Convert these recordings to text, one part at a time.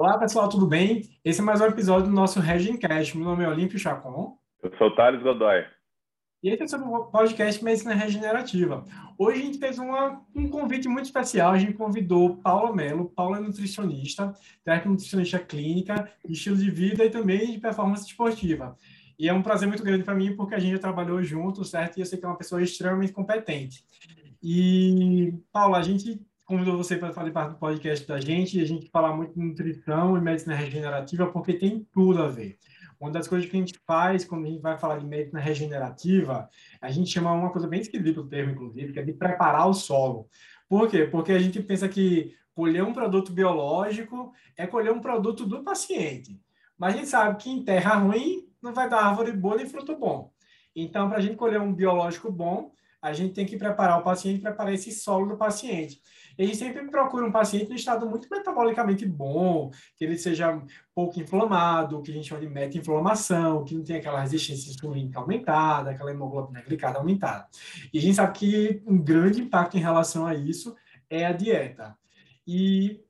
Olá, pessoal, tudo bem? Esse é mais um episódio do nosso Regencast. Meu nome é Olímpio Chacon. Eu sou o Thales Godoy. E esse é sobre o podcast Medicina Regenerativa. Hoje a gente fez uma, um convite muito especial. A gente convidou Paula Mello. Paula é nutricionista, técnica nutricionista clínica, de estilo de vida e também de performance esportiva. E é um prazer muito grande para mim, porque a gente já trabalhou junto, certo? E eu sei que é uma pessoa extremamente competente. E, Paula, a gente convidou você para fazer parte do podcast da gente e a gente falar muito de nutrição e medicina regenerativa, porque tem tudo a ver. Uma das coisas que a gente faz quando a gente vai falar de medicina regenerativa, a gente chama uma coisa bem esquisita o termo, inclusive, que é de preparar o solo. Por quê? Porque a gente pensa que colher um produto biológico é colher um produto do paciente. Mas a gente sabe que em terra ruim não vai dar árvore boa nem fruto bom. Então, para a gente colher um biológico bom, a gente tem que preparar o paciente, preparar esse solo do paciente. E a gente sempre procura um paciente no estado muito metabolicamente bom, que ele seja pouco inflamado, que a gente chama de meta-inflamação, que não tenha aquela resistência insulínica aumentada, aquela hemoglobina glicada aumentada. E a gente sabe que um grande impacto em relação a isso é a dieta. E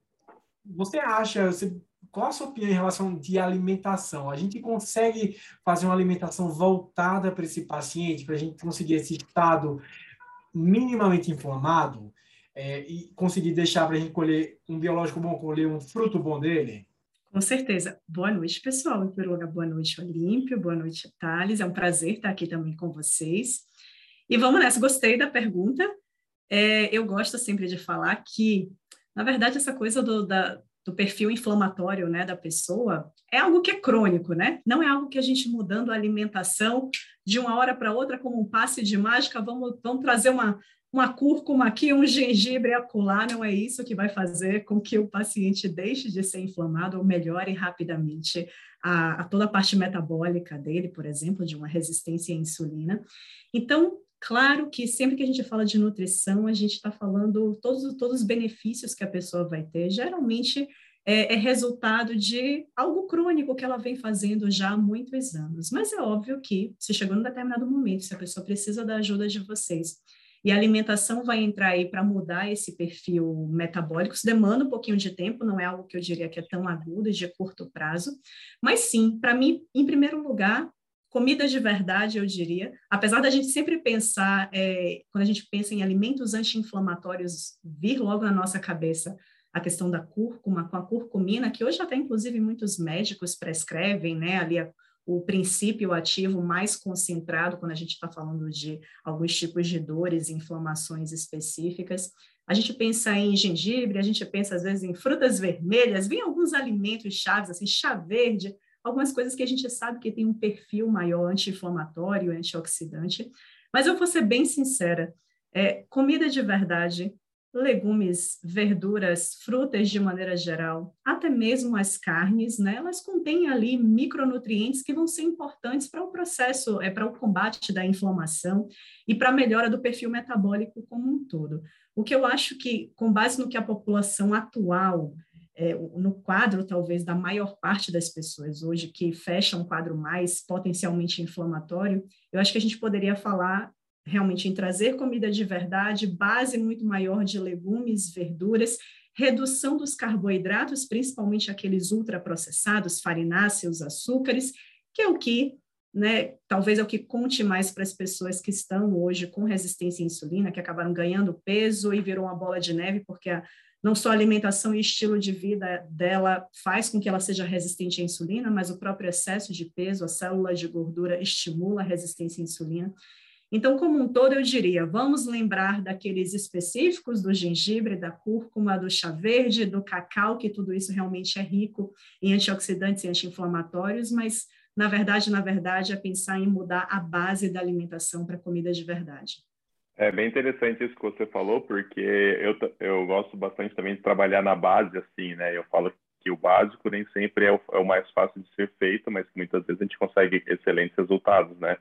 você acha, você qual a sua opinião em relação de alimentação? A gente consegue fazer uma alimentação voltada para esse paciente, para a gente conseguir esse estado minimamente inflamado é, e conseguir deixar para a gente colher um biológico bom, colher um fruto bom dele? Com certeza. Boa noite, pessoal. Em primeiro lugar, boa noite, Olímpio. Boa noite, Thales. É um prazer estar aqui também com vocês. E vamos nessa. Gostei da pergunta. É, eu gosto sempre de falar que, na verdade, essa coisa do, da, do perfil inflamatório né, da pessoa é algo que é crônico, né? Não é algo que a gente mudando a alimentação de uma hora para outra como um passe de mágica, vamos, vamos trazer uma, uma cúrcuma aqui, um gengibre acolá, não é isso que vai fazer com que o paciente deixe de ser inflamado ou melhore rapidamente a, a toda a parte metabólica dele, por exemplo, de uma resistência à insulina. Então, Claro que sempre que a gente fala de nutrição, a gente está falando todos, todos os benefícios que a pessoa vai ter. Geralmente é, é, resultado de algo crônico que ela vem fazendo já há muitos anos. Mas é óbvio que, se chegou num determinado momento, se a pessoa precisa da ajuda de vocês, e a alimentação vai entrar aí para mudar esse perfil metabólico, isso demanda um pouquinho de tempo, não é algo que eu diria que é tão agudo, de curto prazo, mas sim, para mim, em primeiro lugar, comida de verdade, eu diria. Apesar da gente sempre pensar, é, quando a gente pensa em alimentos anti-inflamatórios, vir logo na nossa cabeça a questão da cúrcuma, com a curcumina, que hoje até inclusive muitos médicos prescrevem, né, ali a, o princípio ativo mais concentrado quando a gente está falando de alguns tipos de dores e inflamações específicas. A gente pensa em gengibre, a gente pensa às vezes em frutas vermelhas, vem alguns alimentos chaves, assim, chá verde, algumas coisas que a gente sabe que tem um perfil maior anti-inflamatório, antioxidante. Mas eu vou ser bem sincera, é, comida de verdade, legumes, verduras, frutas de maneira geral, até mesmo as carnes, né, elas contêm ali micronutrientes que vão ser importantes para o processo, é para o combate da inflamação e para a melhora do perfil metabólico como um todo. O que eu acho que, com base no que a população atual é, no quadro, talvez, da maior parte das pessoas hoje que fecha um quadro mais potencialmente inflamatório, eu acho que a gente poderia falar realmente em trazer comida de verdade, base muito maior de legumes, verduras, redução dos carboidratos, principalmente aqueles ultraprocessados, farináceos, açúcares, que é o que, né, talvez é o que conte mais para as pessoas que estão hoje com resistência à insulina, que acabaram ganhando peso e virou uma bola de neve, porque a não só a alimentação e estilo de vida dela faz com que ela seja resistente à insulina, mas o próprio excesso de peso, a célula de gordura estimula a resistência à insulina. Então, como um todo, eu diria, vamos lembrar daqueles específicos do gengibre, da cúrcuma, do chá verde, do cacau, que tudo isso realmente é rico em antioxidantes e anti-inflamatórios, mas, na verdade, na verdade, é pensar em mudar a base da alimentação para comida de verdade. É bem interessante isso que você falou, porque eu, eu gosto bastante também de trabalhar na base, assim, né? Eu falo que o básico nem sempre é o, é o mais fácil de ser feito, mas que muitas vezes a gente consegue excelentes resultados, né?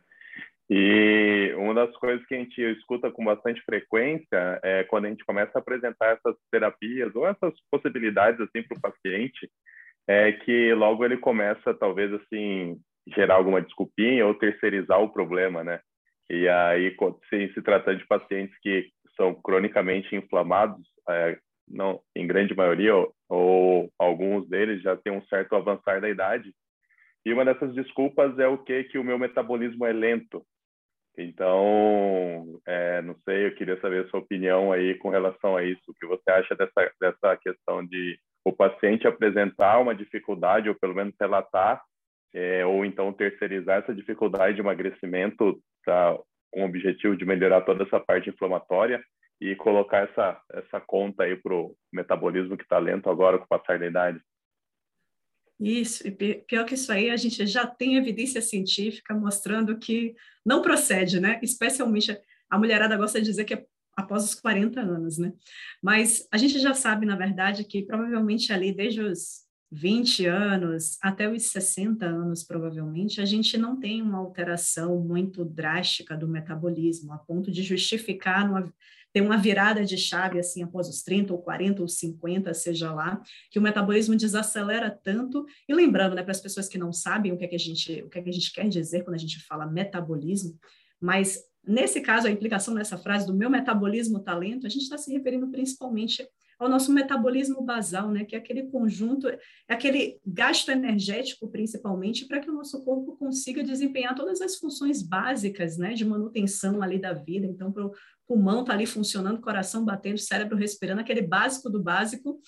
E uma das coisas que a gente escuta com bastante frequência é quando a gente começa a apresentar essas terapias ou essas possibilidades assim para o paciente, é que logo ele começa talvez assim gerar alguma desculpinha ou terceirizar o problema, né? E aí, se, se tratando de pacientes que são cronicamente inflamados, é, não, em grande maioria, ou alguns deles já têm um certo avançar da idade. E uma dessas desculpas é o que que o meu metabolismo é lento. Então, é, não sei, eu queria saber a sua opinião aí com relação a isso. O que você acha dessa, dessa questão de o paciente apresentar uma dificuldade, ou pelo menos relatar, é, ou então terceirizar essa dificuldade de emagrecimento tá, com o objetivo de melhorar toda essa parte inflamatória e colocar essa, essa conta aí para o metabolismo que está lento agora com o passar da idade. Isso, e pior que isso aí, a gente já tem evidência científica mostrando que não procede, né? Especialmente a mulherada gosta de dizer que é após os 40 anos, né? Mas a gente já sabe, na verdade, que provavelmente ali desde os 20 anos até os 60 anos, provavelmente, a gente não tem uma alteração muito drástica do metabolismo, a ponto de justificar ter uma virada de chave assim após os 30 ou 40 ou 50, seja lá, que o metabolismo desacelera tanto. E lembrando, né, para as pessoas que não sabem o que é que a gente, o que é que a gente quer dizer quando a gente fala metabolismo, mas nesse caso a implicação nessa frase do meu metabolismo talento, a gente está se referindo principalmente ao nosso metabolismo basal, né, que é aquele conjunto, é aquele gasto energético, principalmente, para que o nosso corpo consiga desempenhar todas as funções básicas, né, de manutenção ali da vida. Então, para o pulmão estar tá ali funcionando, coração batendo, cérebro respirando, aquele básico do básico,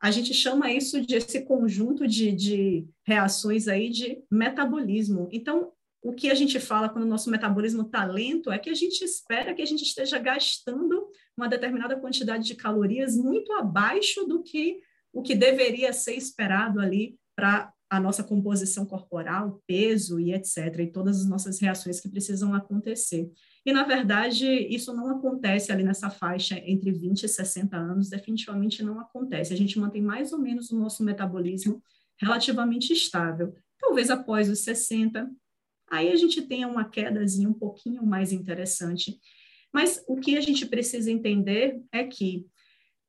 a gente chama isso de esse conjunto de, de reações aí de metabolismo. Então, o que a gente fala quando o nosso metabolismo está lento é que a gente espera que a gente esteja gastando uma determinada quantidade de calorias muito abaixo do que o que deveria ser esperado ali para a nossa composição corporal, peso e etc, e todas as nossas reações que precisam acontecer. E, na verdade, isso não acontece ali nessa faixa entre 20 e 60 anos, definitivamente não acontece. A gente mantém mais ou menos o nosso metabolismo relativamente estável. Talvez após os 60, aí a gente tenha uma quedazinha um pouquinho mais interessante. Mas o que a gente precisa entender é que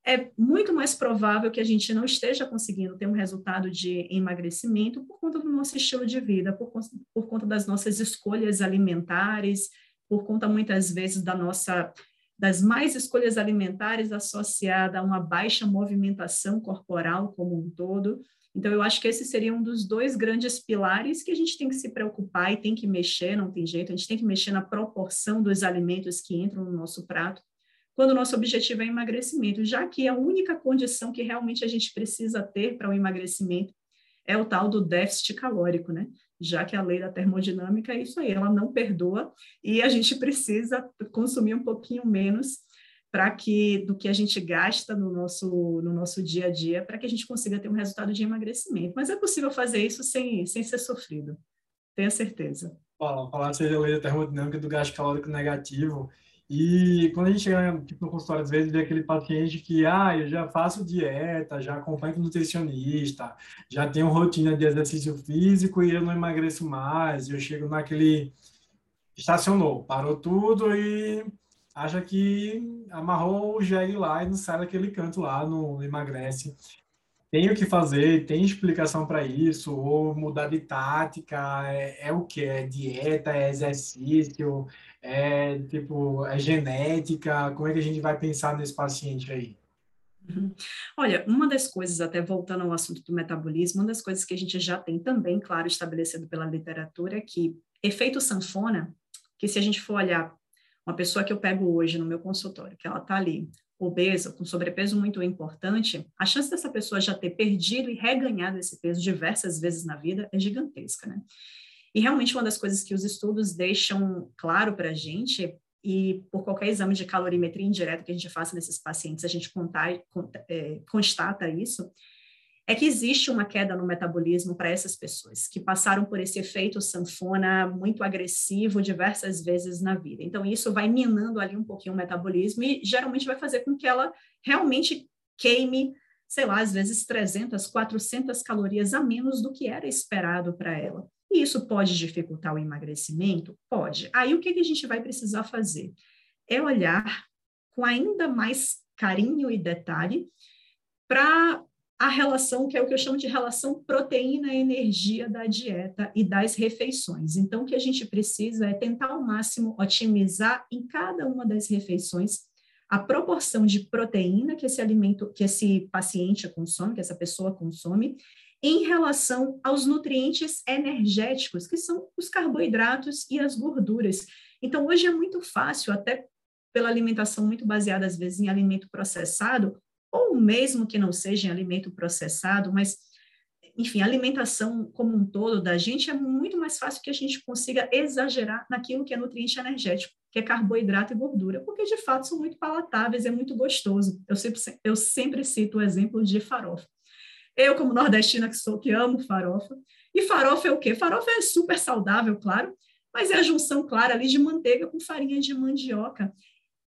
é muito mais provável que a gente não esteja conseguindo ter um resultado de emagrecimento por conta do nosso estilo de vida, por, por conta das nossas escolhas alimentares, por conta muitas vezes da nossa das mais escolhas alimentares associada a uma baixa movimentação corporal como um todo. Então, eu acho que esse seria um dos dois grandes pilares que a gente tem que se preocupar e tem que mexer, não tem jeito, a gente tem que mexer na proporção dos alimentos que entram no nosso prato, quando o nosso objetivo é emagrecimento, já que a única condição que realmente a gente precisa ter para o emagrecimento é o tal do déficit calórico, né? Já que a lei da termodinâmica é isso aí, ela não perdoa e a gente precisa consumir um pouquinho menos para que do que a gente gasta no nosso no nosso dia a dia para que a gente consiga ter um resultado de emagrecimento. Mas é possível fazer isso sem sem ser sofrido. Tenha certeza. Fala, falar seja a lei da termodinâmica do gasto calórico negativo. E quando a gente chega tipo, no consultório, às vezes, vê aquele paciente que, ah, eu já faço dieta, já acompanho com nutricionista, já tenho rotina de exercício físico e eu não emagreço mais. Eu chego naquele. Estacionou, parou tudo e acha que amarrou o jegue lá e não sai daquele canto lá, não, emagrece. Tem o que fazer, tem explicação para isso, ou mudar de tática, é, é o que? É dieta, é exercício, é tipo, é genética, como é que a gente vai pensar nesse paciente aí? Uhum. Olha, uma das coisas, até voltando ao assunto do metabolismo, uma das coisas que a gente já tem também, claro, estabelecido pela literatura, é que efeito sanfona, que se a gente for olhar uma pessoa que eu pego hoje no meu consultório, que ela está ali obesa, com sobrepeso muito importante, a chance dessa pessoa já ter perdido e reganhado esse peso diversas vezes na vida é gigantesca, né? E realmente uma das coisas que os estudos deixam claro para a gente, e por qualquer exame de calorimetria indireta que a gente faça nesses pacientes, a gente contar, é, constata isso, é que existe uma queda no metabolismo para essas pessoas que passaram por esse efeito sanfona muito agressivo diversas vezes na vida. Então, isso vai minando ali um pouquinho o metabolismo e geralmente vai fazer com que ela realmente queime, sei lá, às vezes 300, 400 calorias a menos do que era esperado para ela. E isso pode dificultar o emagrecimento? Pode. Aí, o que, a gente vai precisar fazer? É olhar com ainda mais carinho e detalhe para a relação, que é o que eu chamo de relação proteína-energia da dieta e das refeições. Então, o que a gente precisa é tentar ao máximo otimizar em cada uma das refeições a proporção de proteína que esse alimento, que esse paciente consome, que essa pessoa consome, em relação aos nutrientes energéticos, que são os carboidratos e as gorduras. Então, hoje é muito fácil, até pela alimentação muito baseada, às vezes, em alimento processado, ou mesmo que não seja em alimento processado, mas, enfim, a alimentação como um todo da gente é muito mais fácil que a gente consiga exagerar naquilo que é nutriente energético, que é carboidrato e gordura, porque de fato são muito palatáveis, é muito gostoso. Eu sempre, eu sempre cito o exemplo de farofa. Eu, como nordestina que sou, que amo farofa, e farofa é o quê? Farofa é super saudável, claro, mas é a junção clara ali de manteiga com farinha de mandioca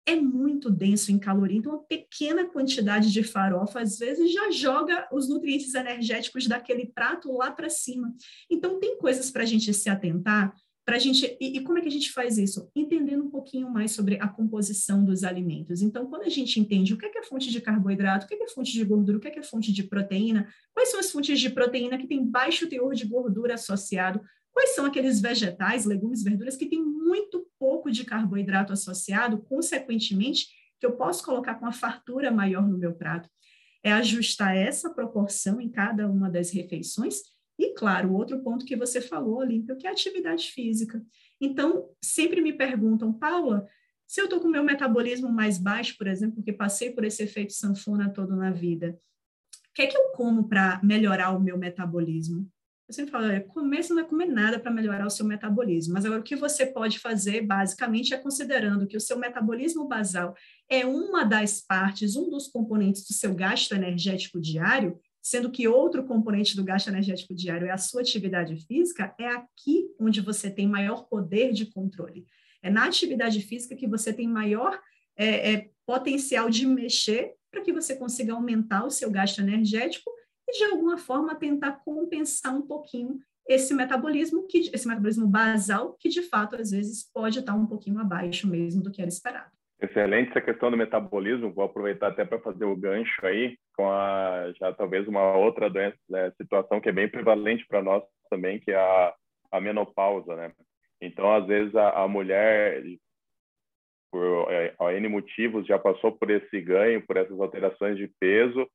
é muito denso em caloria, então uma pequena quantidade de farofa às vezes já joga os nutrientes energéticos daquele prato lá para cima. Então tem coisas para a gente se atentar, para gente e, e, como é que a gente faz isso? Entendendo um pouquinho mais sobre a composição dos alimentos. Então quando a gente entende o que é, que é fonte de carboidrato, o que é, que é fonte de gordura, o que é, que é fonte de proteína, quais são as fontes de proteína que têm baixo teor de gordura associado, Quais são aqueles vegetais, legumes, verduras que têm muito pouco de carboidrato associado, consequentemente, que eu posso colocar com a fartura maior no meu prato? É ajustar essa proporção em cada uma das refeições. E, claro, outro ponto que você falou, Olímpio, que é a atividade física. Então, sempre me perguntam, Paula, se eu estou com o meu metabolismo mais baixo, por exemplo, porque passei por esse efeito sanfona todo na vida, o que é que eu como para melhorar o meu metabolismo? Eu sempre falo, é, começa não é comer nada para melhorar o seu metabolismo, mas agora o que você pode fazer, basicamente, é considerando que o seu metabolismo basal é uma das partes, um dos componentes do seu gasto energético diário, sendo que outro componente do gasto energético diário é a sua atividade física, é aqui onde você tem maior poder de controle. É na atividade física que você tem maior é, é, potencial de mexer para que você consiga aumentar o seu gasto energético e de alguma forma tentar compensar um pouquinho esse metabolismo que esse metabolismo basal que de fato às vezes pode estar um pouquinho abaixo mesmo do que era esperado. Excelente essa questão do metabolismo. Vou aproveitar até para fazer o gancho aí com a já talvez uma outra doença, né, situação que é bem prevalente para nós também, que é a, a menopausa, né? Então, às vezes a, a mulher por é, N motivos já passou por esse ganho, por essas alterações de peso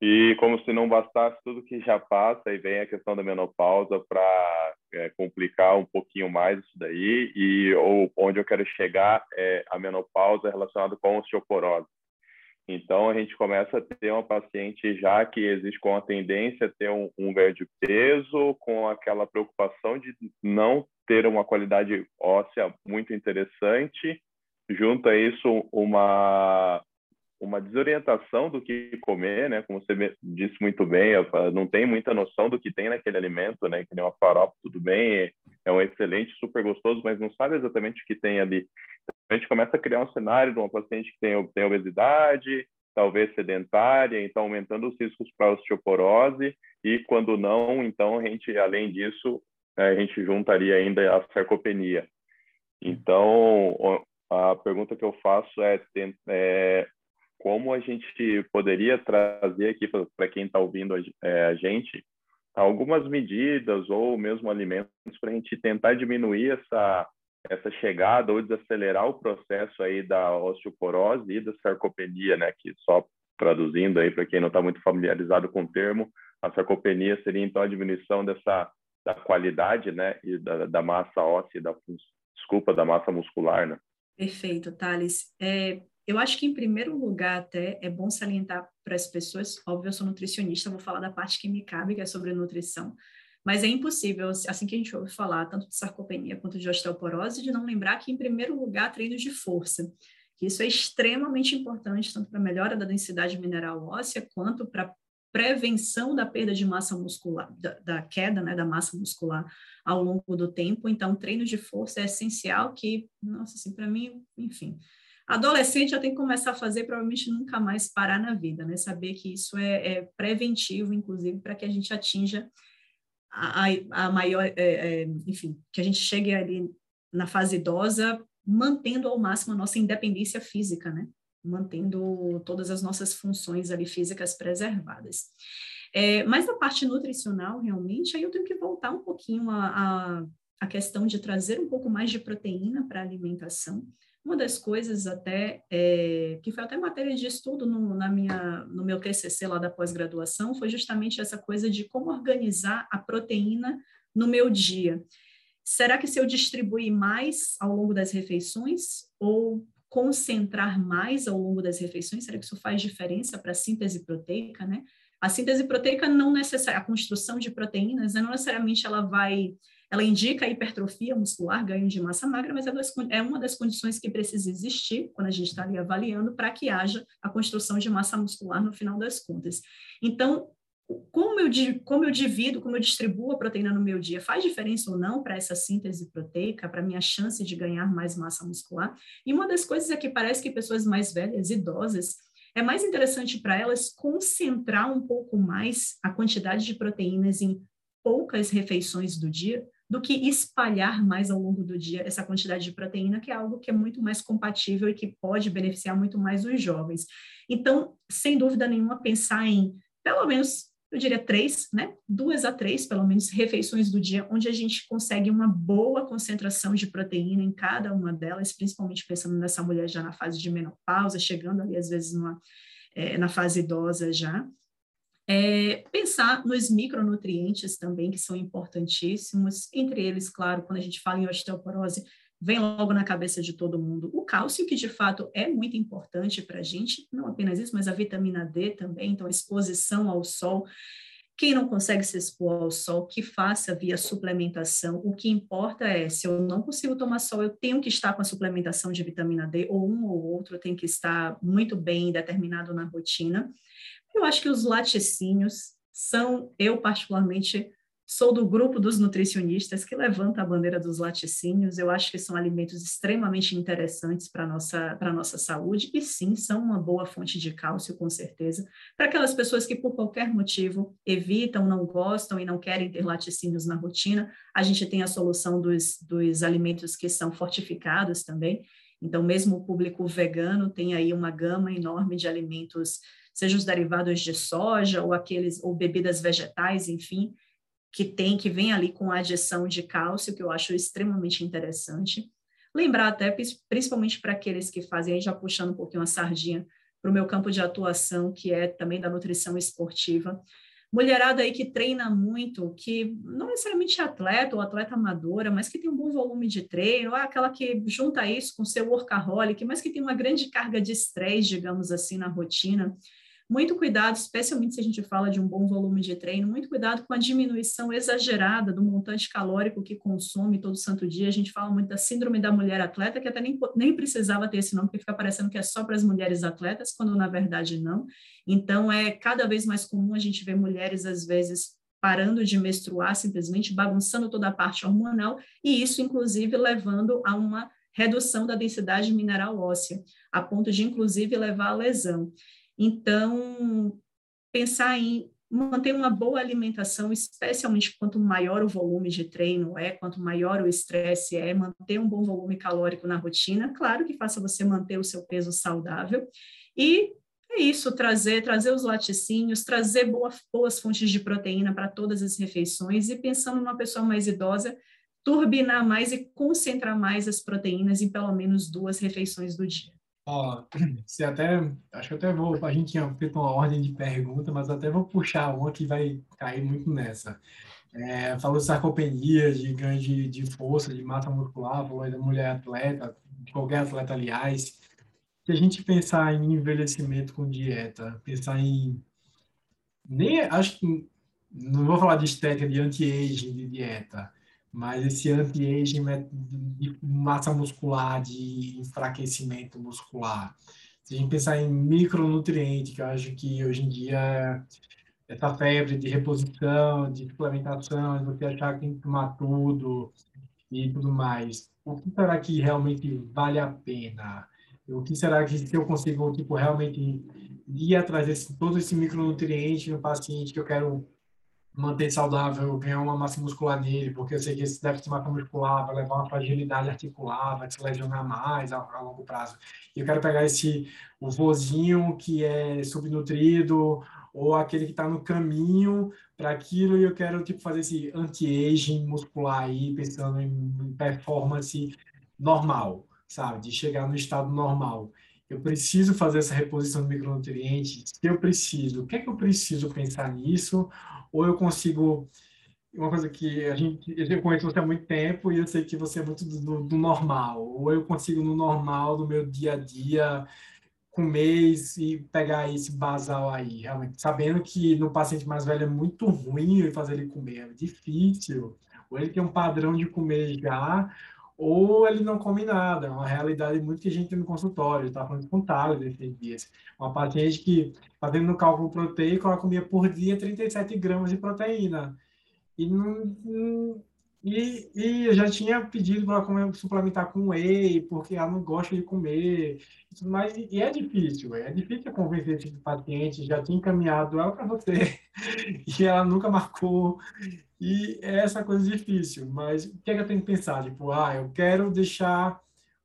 e como se não bastasse tudo que já passa, e vem a questão da menopausa para é, complicar um pouquinho mais isso daí, e ou onde eu quero chegar é a menopausa relacionada com osteoporose. Então, a gente começa a ter uma paciente já que existe com a tendência a ter um, um ganho de peso, com aquela preocupação de não ter uma qualidade óssea muito interessante, junto a isso uma uma desorientação do que comer, né? Como você disse muito bem, não tem muita noção do que tem naquele alimento, né? Que nem uma farofa, tudo bem, é um excelente, super gostoso, mas não sabe exatamente o que tem ali. A gente começa a criar um cenário de uma paciente que tem, tem obesidade, talvez sedentária, então aumentando os riscos para osteoporose e quando não, então a gente, além disso, a gente juntaria ainda a sarcopenia. Então, a pergunta que eu faço é, é como a gente poderia trazer aqui para quem está ouvindo a, é, a, gente algumas medidas ou mesmo alimentos para a gente tentar diminuir essa essa chegada ou desacelerar o processo aí da osteoporose e da sarcopenia, né? Que só traduzindo aí para quem não está muito familiarizado com o termo, a sarcopenia seria então a diminuição dessa da qualidade, né? E da, da massa óssea, da desculpa, da massa muscular, né? Perfeito, Thales. É, eu acho que, em primeiro lugar, até é bom salientar para as pessoas, óbvio, eu sou nutricionista, vou falar da parte que me cabe, que é sobre nutrição, mas é impossível, assim que a gente ouve falar, tanto de sarcopenia quanto de osteoporose, de não lembrar que, em primeiro lugar, treinos de força, que isso é extremamente importante, tanto para a melhora da densidade mineral óssea, quanto para prevenção da perda de massa muscular, da, da, queda né, da massa muscular ao longo do tempo. Então, treino de força é essencial, que, nossa, assim, para mim, enfim, Adolescente já tem que começar a fazer, provavelmente nunca mais parar na vida, né? Saber que isso é, é preventivo, inclusive, para que a gente atinja a, a maior, é, é, enfim, que a gente chegue ali na fase idosa, mantendo ao máximo a nossa independência física, né? Mantendo todas as nossas funções ali físicas preservadas. É, mas na parte nutricional, realmente, aí eu tenho que voltar um pouquinho a, a, a questão de trazer um pouco mais de proteína para a alimentação, Uma das coisas até, é, que foi até matéria de estudo no, na minha, no meu TCC lá da pós-graduação, foi justamente essa coisa de como organizar a proteína no meu dia. Será que se eu distribuir mais ao longo das refeições ou concentrar mais ao longo das refeições, será que isso faz diferença para a síntese proteica, né? A síntese proteica não necessariamente, a construção de proteínas, né, não necessariamente ela vai, ela indica a hipertrofia muscular, ganho de massa magra, mas é, é uma das condições que precisa existir quando a gente está ali avaliando para que haja a construção de massa muscular no final das contas. Então, como eu, como eu divido, como eu distribuo a proteína no meu dia, faz diferença ou não para essa síntese proteica, para minha chance de ganhar mais massa muscular? E uma das coisas é que parece que pessoas mais velhas, idosas, é mais interessante para elas concentrar um pouco mais a quantidade de proteínas em poucas refeições do dia do que espalhar mais ao longo do dia essa quantidade de proteína, que é algo que é muito mais compatível e que pode beneficiar muito mais os jovens. Então, sem dúvida nenhuma, pensar em pelo menos eu diria três, né? Duas a três, pelo menos, refeições do dia, onde a gente consegue uma boa concentração de proteína em cada uma delas, principalmente pensando nessa mulher já na fase de menopausa, chegando ali, às vezes, numa, é, na fase idosa já. É, pensar nos micronutrientes também, que são importantíssimos, entre eles, claro, quando a gente fala em osteoporose, vem logo na cabeça de todo mundo. O cálcio, que de fato é muito importante para a gente, não apenas isso, mas a vitamina D também, então a exposição ao sol. Quem não consegue se expor ao sol, que faça via suplementação. O que importa é, se eu não consigo tomar sol, eu tenho que estar com a suplementação de vitamina D, ou um ou outro tem que estar muito bem determinado na rotina. Eu acho que os laticínios são, eu particularmente, Sou do grupo dos nutricionistas que levanta a bandeira dos laticínios. Eu acho que são alimentos extremamente interessantes para a nossa, nossa saúde e sim, são uma boa fonte de cálcio, com certeza. Para aquelas pessoas que, por qualquer motivo, evitam, não gostam e não querem ter laticínios na rotina, a gente tem a solução dos, dos alimentos que são fortificados também. Então, mesmo o público vegano tem aí uma gama enorme de alimentos, seja os derivados de soja ou aqueles ou bebidas vegetais, enfim, que tem, que vem ali com a adição de cálcio, que eu acho extremamente interessante. Lembrar até, principalmente para aqueles que fazem, aí já puxando um pouquinho a sardinha para o meu campo de atuação, que é também da nutrição esportiva. Mulherada aí que treina muito, que não necessariamente é atleta ou atleta amadora, mas que tem um bom volume de treino, é aquela que junta isso com seu workaholic, mas que tem uma grande carga de estresse, digamos assim, na rotina muito cuidado, especialmente se a gente fala de um bom volume de treino, muito cuidado com a diminuição exagerada do montante calórico que consome todo santo dia. A gente fala muito da síndrome da mulher atleta, que até nem, nem precisava ter esse nome, porque fica parecendo que é só para as mulheres atletas, quando na verdade não. Então, é cada vez mais comum a gente ver mulheres, às vezes, parando de menstruar, simplesmente bagunçando toda a parte hormonal, e isso, inclusive, levando a uma redução da densidade mineral óssea, a ponto de, inclusive, levar à lesão. Então, pensar em manter uma boa alimentação, especialmente quanto maior o volume de treino é, quanto maior o estresse é, manter um bom volume calórico na rotina, claro que faça você manter o seu peso saudável. E é isso, trazer, trazer os laticínios, trazer boa, boas fontes de proteína para todas as refeições e pensando numa pessoa mais idosa, turbinar mais e concentrar mais as proteínas em pelo menos duas refeições do dia. Ó, você até, acho que até vou, a gente tinha feito uma ordem de pergunta, mas até vou puxar uma que vai cair muito nessa. É, falou de sarcopenia, de ganho de, de força, de massa muscular, falou da mulher atleta, de qualquer atleta, aliás. Se a gente pensar em envelhecimento com dieta, pensar em. Nem, acho que. Não vou falar de estética, de anti-aging, de dieta mas esse anti-aging de massa muscular, de enfraquecimento muscular. Se a gente pensar em micronutriente, que eu acho que hoje em dia essa febre de reposição, de suplementação, você achar que tem que tomar tudo e tudo mais, o que será que realmente vale a pena? O que será que se eu consigo tipo realmente ir atrás desse todo esse micronutriente no paciente que eu quero manter saudável, ganhar uma massa muscular nele, porque eu sei que esse déficit de massa muscular vai levar uma fragilidade articular, vai se lesionar mais a, a longo prazo. E eu quero pegar esse o vozinho que é subnutrido ou aquele que está no caminho para aquilo e eu quero tipo fazer esse anti-aging muscular aí, pensando em performance normal, sabe? De chegar no estado normal. Eu preciso fazer essa reposição de micronutrientes. Eu preciso, o que é que eu preciso pensar nisso? Ou eu consigo uma coisa que a gente eu conheço você há muito tempo e eu sei que você é muito do, do normal. Ou eu consigo no normal do meu dia a dia comer e pegar esse basal aí, realmente, sabendo que no paciente mais velho é muito ruim fazer ele comer, é difícil. Ou ele tem um padrão de comer já, ou ele não come nada. É uma realidade muito que a gente tem no consultório. Estava falando com o Thales esses dias. Uma paciente que, fazendo no cálculo proteico, ela comia por dia 37 gramas de proteína. E não, e, e eu já tinha pedido para ela suplementar com whey, porque ela não gosta de comer. Mas e é difícil, é difícil convencer esse paciente, já tinha encaminhado ela para você, e ela nunca marcou. E é essa coisa difícil. Mas o que, é que eu tenho que pensar? Tipo, ah, eu quero deixar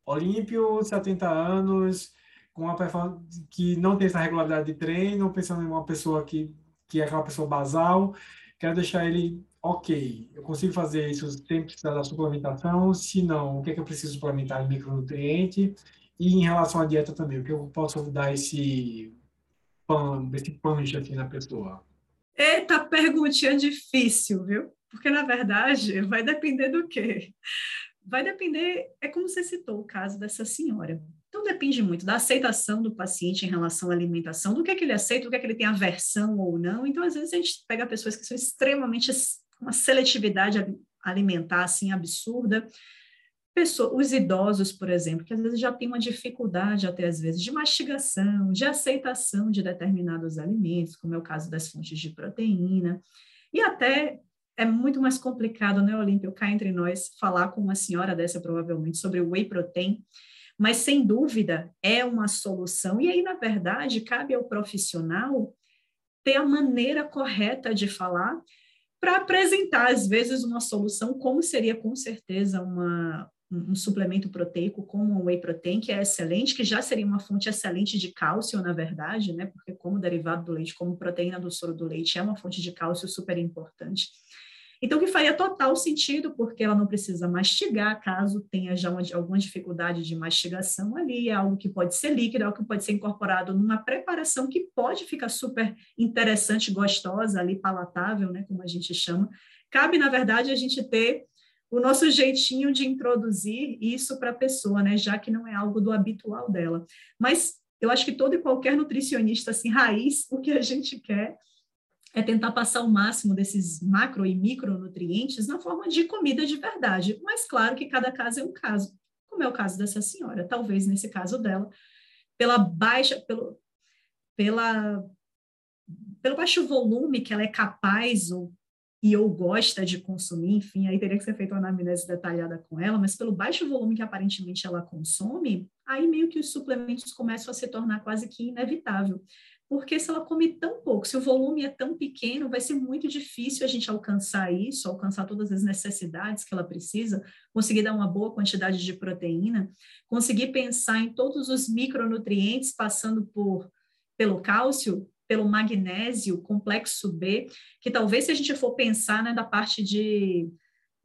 Olímpio, 70 anos, com uma performance que não tem essa regularidade de treino, pensando em uma pessoa que, que é aquela pessoa basal, quero deixar ele ok, eu consigo fazer isso sem precisar da suplementação, se não, o que é que eu preciso suplementar em micronutriente? E em relação à dieta também, o que eu posso dar esse pan, esse punch aqui na pessoa? Eita, perguntinha difícil, viu? Porque, na verdade, vai depender do quê? Vai depender, é como você citou o caso dessa senhora. Então, depende muito da aceitação do paciente em relação à alimentação, do que é que ele aceita, do que é que ele tem aversão ou não. Então, às vezes, a gente pega pessoas que são extremamente uma seletividade alimentar assim absurda. Pessoa, os idosos, por exemplo, que às vezes já têm uma dificuldade até às vezes de mastigação, de aceitação de determinados alimentos, como é o caso das fontes de proteína, e até é muito mais complicado, né, Olímpio, cá entre nós, falar com uma senhora dessa provavelmente sobre o whey protein, mas sem dúvida é uma solução. E aí, na verdade, cabe ao profissional ter a maneira correta de falar, para apresentar, às vezes, uma solução, como seria com certeza uma, um suplemento proteico como o whey protein, que é excelente, que já seria uma fonte excelente de cálcio, na verdade, né? Porque como derivado do leite, como proteína do soro do leite, é uma fonte de cálcio super importante. Então, que faria total sentido, porque ela não precisa mastigar, caso tenha já uma, alguma dificuldade de mastigação ali, é algo que pode ser líquido, é algo que pode ser incorporado numa preparação que pode ficar super interessante, gostosa ali, palatável, né, como a gente chama. Cabe, na verdade, a gente ter o nosso jeitinho de introduzir isso para a pessoa, né, já que não é algo do habitual dela. Mas eu acho que todo e qualquer nutricionista, assim, raiz, o que a gente quer é tentar passar o máximo desses macro e micronutrientes na forma de comida de verdade. Mas claro que cada caso é um caso, como é o caso dessa senhora. Talvez nesse caso dela, pela baixa, pelo, pela, pelo baixo volume que ela é capaz ou e ou gosta de consumir, enfim, aí teria que ser feita uma anamnese detalhada com ela, mas pelo baixo volume que aparentemente ela consome, aí meio que os suplementos começam a se tornar quase que inevitável porque se ela come tão pouco, se o volume é tão pequeno, vai ser muito difícil a gente alcançar isso, alcançar todas as necessidades que ela precisa, conseguir dar uma boa quantidade de proteína, conseguir pensar em todos os micronutrientes passando por pelo cálcio, pelo magnésio, complexo B, que talvez se a gente for pensar né, da parte de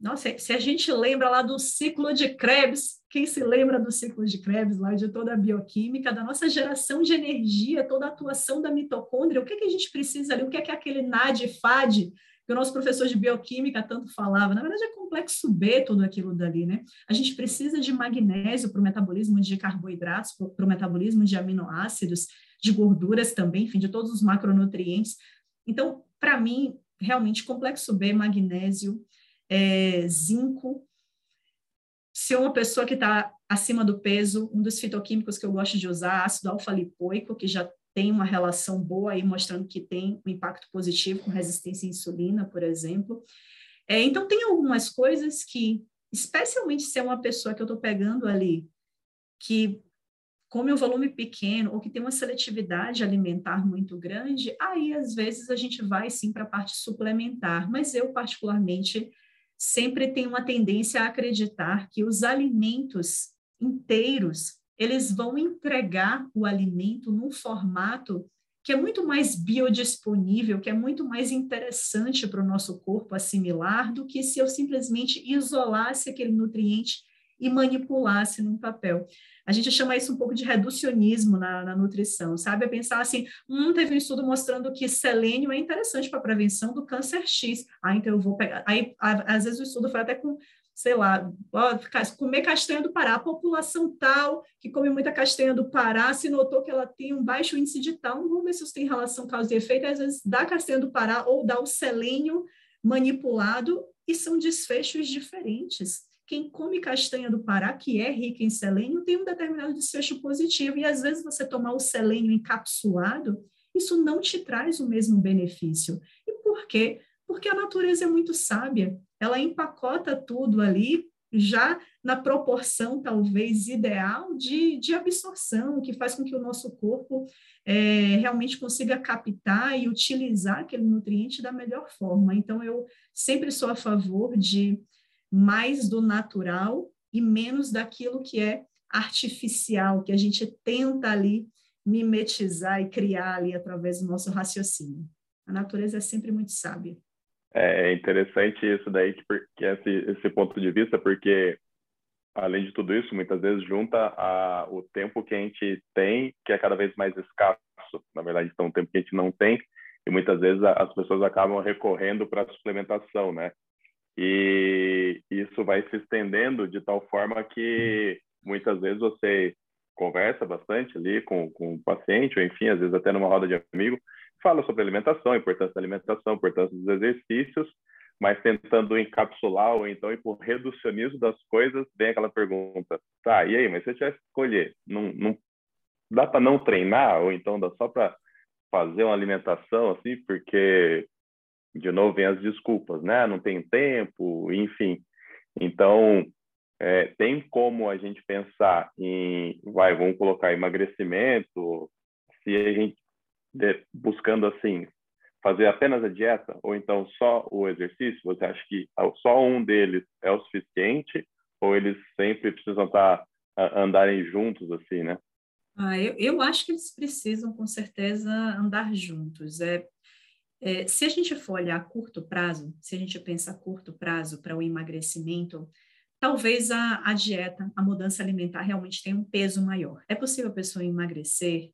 nossa, se a gente lembra lá do ciclo de Krebs, quem se lembra do ciclo de Krebs, lá de toda a bioquímica, da nossa geração de energia, toda a atuação da mitocôndria, o que, que a gente precisa ali, o que é, que é aquele NAD FAD, que o nosso professor de bioquímica tanto falava, na verdade é complexo B tudo aquilo dali, né? A gente precisa de magnésio para o metabolismo de carboidratos, para o metabolismo de aminoácidos, de gorduras também, enfim, de todos os macronutrientes. Então, para mim, realmente, complexo B, magnésio, é, zinco. Se uma pessoa que está acima do peso, um dos fitoquímicos que eu gosto de usar, ácido alfa-lipoico, que já tem uma relação boa aí, mostrando que tem um impacto positivo com resistência à insulina, por exemplo. É, então, tem algumas coisas que, especialmente se é uma pessoa que eu estou pegando ali, que come um volume pequeno ou que tem uma seletividade alimentar muito grande, aí às vezes a gente vai sim para a parte suplementar, mas eu particularmente sempre tem uma tendência a acreditar que os alimentos inteiros, eles vão entregar o alimento num formato que é muito mais biodisponível, que é muito mais interessante para o nosso corpo assimilar do que se eu simplesmente isolasse aquele nutriente e manipulasse num papel. A gente chama isso um pouco de reducionismo na, na nutrição, sabe? É pensar assim, hum, teve um estudo mostrando que selênio é interessante para a prevenção do câncer X. Ah, então eu vou pegar. Aí, às vezes o estudo foi até com sei lá, comer castanha do Pará, a população tal que come muita castanha do Pará se notou que ela tem um baixo índice de tal, vamos ver se isso tem relação causa e efeito, às vezes dá castanha do Pará ou dá o selênio manipulado e são desfechos diferentes. Quem come castanha do Pará, que é rica em selênio, tem um determinado desfecho positivo, e às vezes você tomar o selênio encapsulado, isso não te traz o mesmo benefício. E por quê? Porque a natureza é muito sábia ela empacota tudo ali já na proporção talvez ideal de, de absorção, que faz com que o nosso corpo é, realmente consiga captar e utilizar aquele nutriente da melhor forma. Então, eu sempre sou a favor de mais do natural e menos daquilo que é artificial, que a gente tenta ali mimetizar e criar ali através do nosso raciocínio. A natureza é sempre muito sábia. É interessante isso daí, que, que esse, esse ponto de vista, porque além de tudo isso, muitas vezes junta a, o tempo que a gente tem, que é cada vez mais escasso. Na verdade, então, um tempo que a gente não tem, e muitas vezes a, as pessoas acabam recorrendo para a suplementação, né? E isso vai se estendendo de tal forma que muitas vezes você conversa bastante ali com, com o paciente, ou enfim, às vezes até numa roda de amigo, fala sobre alimentação, importância da alimentação, importância dos exercícios, mas tentando encapsular ou então ir por reducionismo das coisas, vem aquela pergunta, tá, e aí, mas se eu tivesse que escolher, não, não dá para não treinar? Ou então dá só para fazer uma alimentação assim, porque de novo vem as desculpas, né? Não tem tempo, enfim. Então, é, tem como a gente pensar em, vai, vamos colocar emagrecimento, se a gente de, buscando assim fazer apenas a dieta ou então só o exercício? Você acha que só um deles é o suficiente ou eles sempre precisam estar andarem juntos assim, né? Ah, eu, eu acho que eles precisam com certeza andar juntos. É, é, se a gente for olhar a curto prazo, se a gente pensa a curto prazo para o emagrecimento, talvez a, a dieta, a mudança alimentar realmente tenha um peso maior. É possível a pessoa emagrecer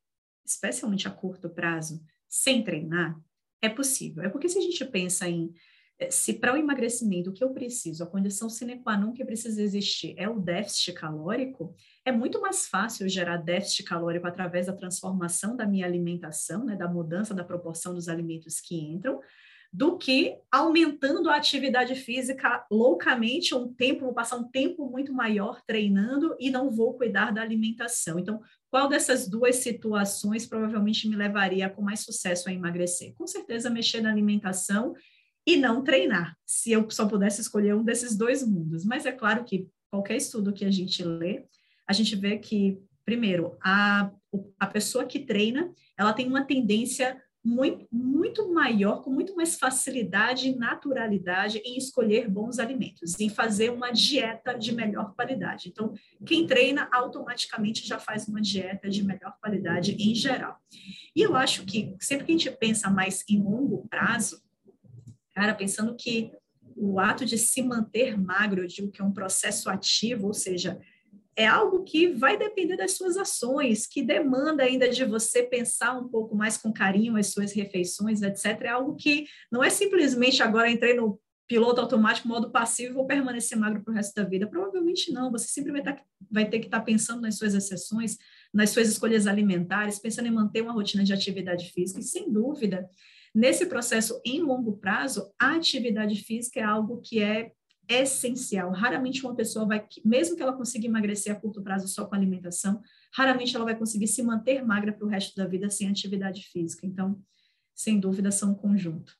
especialmente a curto prazo, sem treinar, é possível. É porque se a gente pensa em se para o emagrecimento o que eu preciso, a condição sine qua non que precisa existir é o déficit calórico, é muito mais fácil gerar déficit calórico através da transformação da minha alimentação, né, da mudança da proporção dos alimentos que entram, do que aumentando a atividade física loucamente um tempo, vou passar um tempo muito maior treinando e não vou cuidar da alimentação. Então, qual dessas duas situações provavelmente me levaria com mais sucesso a emagrecer? Com certeza mexer na alimentação e não treinar, se eu só pudesse escolher um desses dois mundos. Mas é claro que qualquer estudo que a gente lê, a gente vê que, primeiro, a, a pessoa que treina, ela tem uma tendência muito, muito maior, com muito mais facilidade e naturalidade em escolher bons alimentos, em fazer uma dieta de melhor qualidade. Então, quem treina automaticamente já faz uma dieta de melhor qualidade em geral. E eu acho que sempre que a gente pensa mais em longo prazo, cara, pensando que o ato de se manter magro, eu digo que é um processo ativo, ou seja, é algo que vai depender das suas ações, que demanda ainda de você pensar um pouco mais com carinho as suas refeições, etc. É algo que não é simplesmente agora entrei no piloto automático, modo passivo, vou permanecer magro para o resto da vida. Provavelmente não. Você sempre vai, tá, vai ter que estar tá pensando nas suas exceções, nas suas escolhas alimentares, pensando em manter uma rotina de atividade física. E, sem dúvida, nesse processo em longo prazo, a atividade física é algo que é essencial. Raramente uma pessoa vai, mesmo que ela consiga emagrecer a curto prazo só com alimentação, raramente ela vai conseguir se manter magra para o resto da vida sem atividade física. Então, sem dúvida, são um conjunto.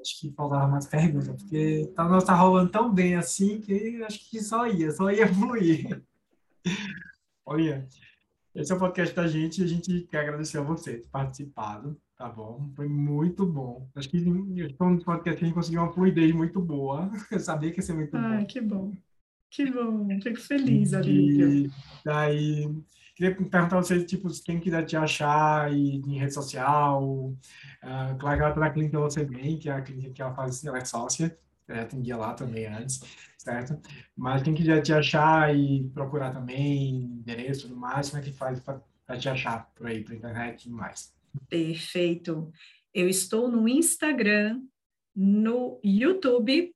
Acho que faltava mais perguntas, porque tá, nós tá rolando tão bem assim que acho que só ia, só ia fluir. Olha, esse é o podcast da gente e a gente quer agradecer a você ter participado. Tá bom, foi muito bom. Acho que foi um podcast que a gente conseguiu uma fluidez muito boa. Eu sabia que ia ser muito Ai, bom. que bom. Que bom, fico feliz, Olivia. Daí, queria perguntar a você, tipo, quem quiser te achar e, em rede social, uh, claro que ela está na clínica você vem, que é a clínica que ela faz, ela é sócia, já atendia lá também antes, certo? Mas quem quiser te achar e procurar também endereço e tudo mais, como é que faz para te achar por aí, pela internet e tudo mais? Perfeito. Eu estou no Instagram, no YouTube,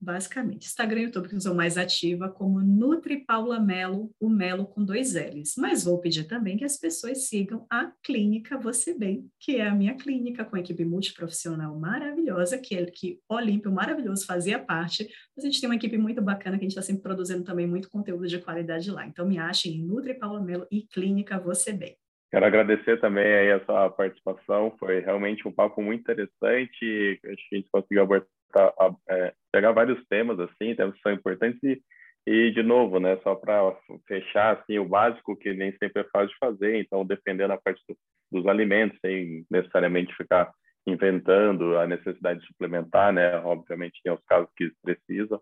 basicamente. Instagram e YouTube, que eu sou mais ativa, como Nutri Paula Melo, o Melo com dois L's. Mas vou pedir também que as pessoas sigam a Clínica Você Bem, que é a minha clínica com equipe multiprofissional maravilhosa, que, é, que Olímpio maravilhoso fazia parte. Mas a gente tem uma equipe muito bacana que a gente está sempre produzindo também muito conteúdo de qualidade lá. Então me achem em Nutri Paula Melo e Clínica Você Bem. Quero agradecer também aí a sua participação, foi realmente um papo muito interessante, acho que a gente conseguiu abordar, é, pegar vários temas, assim, temas que são importantes e, e de novo, né, só para fechar, assim, o básico que nem sempre é fácil de fazer, então, defendendo a parte do, dos alimentos, sem necessariamente ficar inventando a necessidade de suplementar, né, obviamente tem os casos que precisam.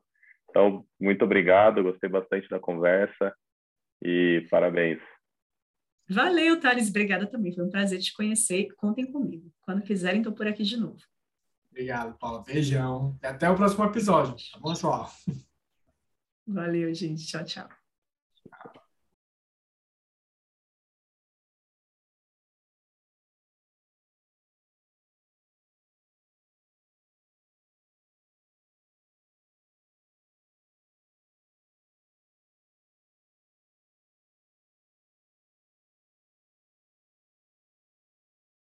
Então, muito obrigado, gostei bastante da conversa e parabéns. Valeu, Thales. Obrigada também. Foi um prazer te conhecer. Contem comigo. Quando quiserem, estou por aqui de novo. Obrigado, Paula. Beijão. E até o próximo episódio. Tá bom, pessoal? Valeu, gente. Tchau, tchau. tchau.